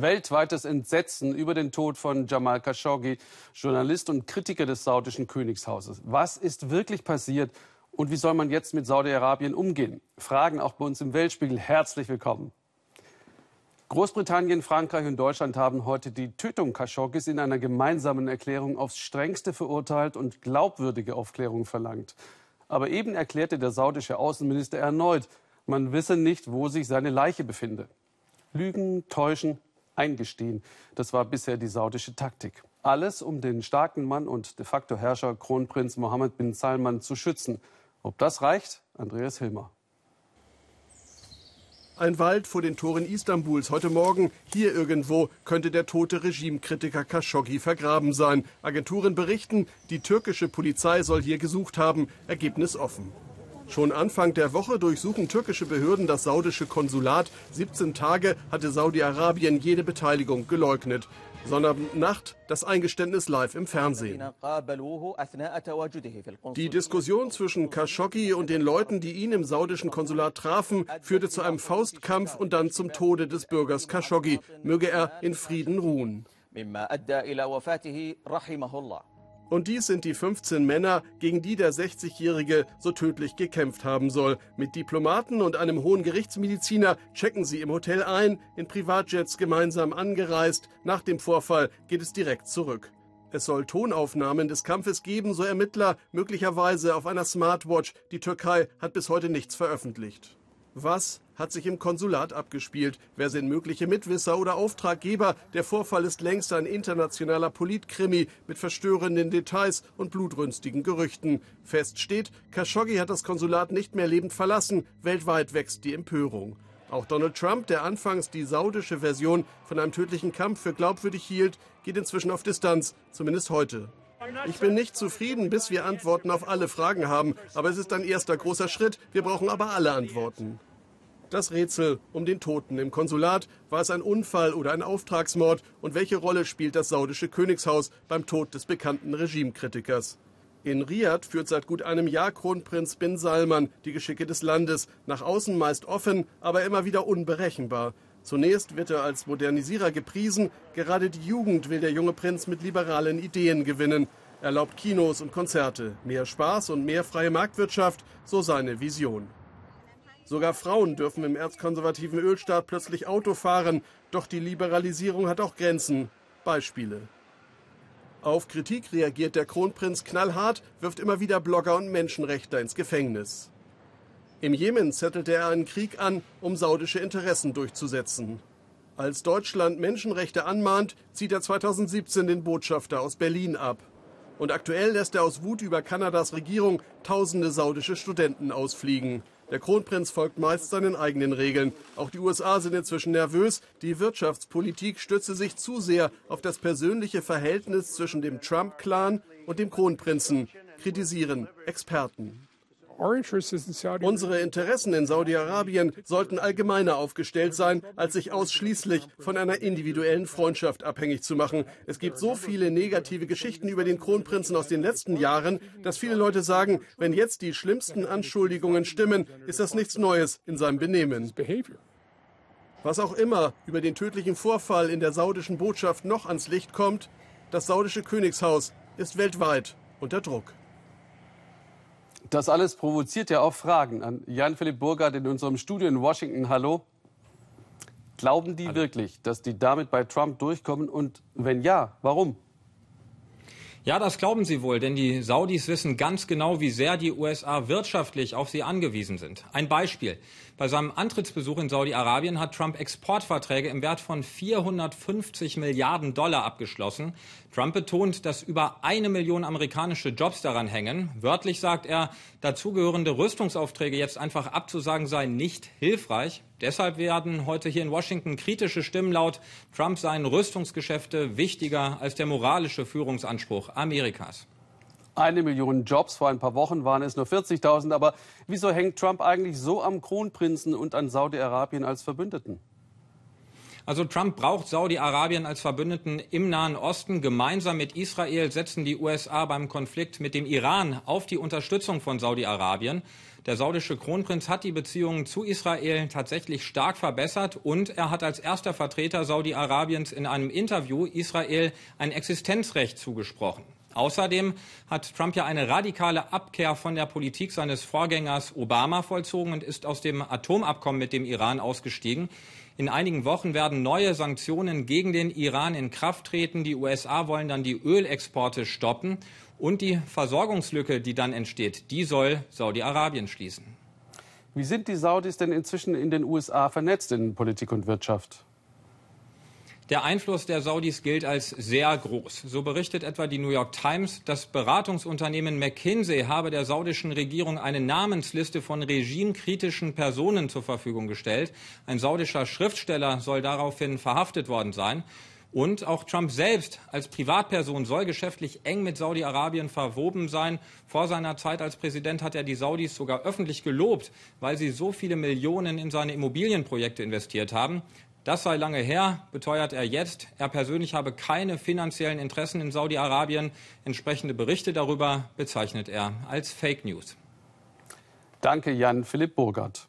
Weltweites Entsetzen über den Tod von Jamal Khashoggi, Journalist und Kritiker des saudischen Königshauses. Was ist wirklich passiert und wie soll man jetzt mit Saudi-Arabien umgehen? Fragen auch bei uns im Weltspiegel. Herzlich willkommen. Großbritannien, Frankreich und Deutschland haben heute die Tötung Khashoggis in einer gemeinsamen Erklärung aufs strengste verurteilt und glaubwürdige Aufklärung verlangt. Aber eben erklärte der saudische Außenminister erneut, man wisse nicht, wo sich seine Leiche befinde. Lügen, täuschen, eingestehen. Das war bisher die saudische Taktik. Alles, um den starken Mann und de facto Herrscher Kronprinz Mohammed bin Salman zu schützen. Ob das reicht? Andreas Hilmer. Ein Wald vor den Toren Istanbuls heute Morgen. Hier irgendwo könnte der tote Regimekritiker Khashoggi vergraben sein. Agenturen berichten, die türkische Polizei soll hier gesucht haben. Ergebnis offen. Schon Anfang der Woche durchsuchen türkische Behörden das saudische Konsulat. 17 Tage hatte Saudi-Arabien jede Beteiligung geleugnet. Sonnabendnacht das Eingeständnis live im Fernsehen. Die Diskussion zwischen Khashoggi und den Leuten, die ihn im saudischen Konsulat trafen, führte zu einem Faustkampf und dann zum Tode des Bürgers Khashoggi. Möge er in Frieden ruhen. Und dies sind die 15 Männer, gegen die der 60-Jährige so tödlich gekämpft haben soll. Mit Diplomaten und einem hohen Gerichtsmediziner checken sie im Hotel ein, in Privatjets gemeinsam angereist. Nach dem Vorfall geht es direkt zurück. Es soll Tonaufnahmen des Kampfes geben, so Ermittler, möglicherweise auf einer Smartwatch. Die Türkei hat bis heute nichts veröffentlicht. Was hat sich im Konsulat abgespielt? Wer sind mögliche Mitwisser oder Auftraggeber? Der Vorfall ist längst ein internationaler Politkrimi mit verstörenden Details und blutrünstigen Gerüchten. Fest steht, Khashoggi hat das Konsulat nicht mehr lebend verlassen. Weltweit wächst die Empörung. Auch Donald Trump, der anfangs die saudische Version von einem tödlichen Kampf für glaubwürdig hielt, geht inzwischen auf Distanz, zumindest heute. Ich bin nicht zufrieden, bis wir Antworten auf alle Fragen haben, aber es ist ein erster großer Schritt. Wir brauchen aber alle Antworten. Das Rätsel um den Toten im Konsulat. War es ein Unfall oder ein Auftragsmord? Und welche Rolle spielt das saudische Königshaus beim Tod des bekannten Regimekritikers? In Riad führt seit gut einem Jahr Kronprinz bin Salman die Geschicke des Landes. Nach außen meist offen, aber immer wieder unberechenbar. Zunächst wird er als Modernisierer gepriesen. Gerade die Jugend will der junge Prinz mit liberalen Ideen gewinnen. Erlaubt Kinos und Konzerte. Mehr Spaß und mehr freie Marktwirtschaft, so seine Vision. Sogar Frauen dürfen im erzkonservativen Ölstaat plötzlich Auto fahren. Doch die Liberalisierung hat auch Grenzen. Beispiele. Auf Kritik reagiert der Kronprinz knallhart, wirft immer wieder Blogger und Menschenrechtler ins Gefängnis. Im Jemen zettelte er einen Krieg an, um saudische Interessen durchzusetzen. Als Deutschland Menschenrechte anmahnt, zieht er 2017 den Botschafter aus Berlin ab. Und aktuell lässt er aus Wut über Kanadas Regierung tausende saudische Studenten ausfliegen. Der Kronprinz folgt meist seinen eigenen Regeln. Auch die USA sind inzwischen nervös. Die Wirtschaftspolitik stütze sich zu sehr auf das persönliche Verhältnis zwischen dem Trump-Clan und dem Kronprinzen, kritisieren Experten. Unsere Interessen in Saudi-Arabien sollten allgemeiner aufgestellt sein, als sich ausschließlich von einer individuellen Freundschaft abhängig zu machen. Es gibt so viele negative Geschichten über den Kronprinzen aus den letzten Jahren, dass viele Leute sagen, wenn jetzt die schlimmsten Anschuldigungen stimmen, ist das nichts Neues in seinem Benehmen. Was auch immer über den tödlichen Vorfall in der saudischen Botschaft noch ans Licht kommt, das saudische Königshaus ist weltweit unter Druck. Das alles provoziert ja auch Fragen an Jan-Philipp Burgard in unserem Studio in Washington. Hallo. Glauben die Hallo. wirklich, dass die damit bei Trump durchkommen? Und wenn ja, warum? Ja, das glauben sie wohl, denn die Saudis wissen ganz genau, wie sehr die USA wirtschaftlich auf sie angewiesen sind. Ein Beispiel. Bei seinem Antrittsbesuch in Saudi-Arabien hat Trump Exportverträge im Wert von 450 Milliarden Dollar abgeschlossen. Trump betont, dass über eine Million amerikanische Jobs daran hängen. Wörtlich sagt er, dazugehörende Rüstungsaufträge jetzt einfach abzusagen sei nicht hilfreich. Deshalb werden heute hier in Washington kritische Stimmen laut, Trump seien Rüstungsgeschäfte wichtiger als der moralische Führungsanspruch Amerikas eine Million Jobs. Vor ein paar Wochen waren es nur 40.000. Aber wieso hängt Trump eigentlich so am Kronprinzen und an Saudi-Arabien als Verbündeten? Also Trump braucht Saudi-Arabien als Verbündeten im Nahen Osten. Gemeinsam mit Israel setzen die USA beim Konflikt mit dem Iran auf die Unterstützung von Saudi-Arabien. Der saudische Kronprinz hat die Beziehungen zu Israel tatsächlich stark verbessert und er hat als erster Vertreter Saudi-Arabiens in einem Interview Israel ein Existenzrecht zugesprochen. Außerdem hat Trump ja eine radikale Abkehr von der Politik seines Vorgängers Obama vollzogen und ist aus dem Atomabkommen mit dem Iran ausgestiegen. In einigen Wochen werden neue Sanktionen gegen den Iran in Kraft treten. Die USA wollen dann die Ölexporte stoppen. Und die Versorgungslücke, die dann entsteht, die soll Saudi-Arabien schließen. Wie sind die Saudis denn inzwischen in den USA vernetzt in Politik und Wirtschaft? Der Einfluss der Saudis gilt als sehr groß. So berichtet etwa die New York Times, das Beratungsunternehmen McKinsey habe der saudischen Regierung eine Namensliste von regimekritischen Personen zur Verfügung gestellt. Ein saudischer Schriftsteller soll daraufhin verhaftet worden sein. Und auch Trump selbst als Privatperson soll geschäftlich eng mit Saudi-Arabien verwoben sein. Vor seiner Zeit als Präsident hat er die Saudis sogar öffentlich gelobt, weil sie so viele Millionen in seine Immobilienprojekte investiert haben. Das sei lange her, beteuert er jetzt. Er persönlich habe keine finanziellen Interessen in Saudi-Arabien. Entsprechende Berichte darüber bezeichnet er als Fake News. Danke, Jan Philipp Burgert.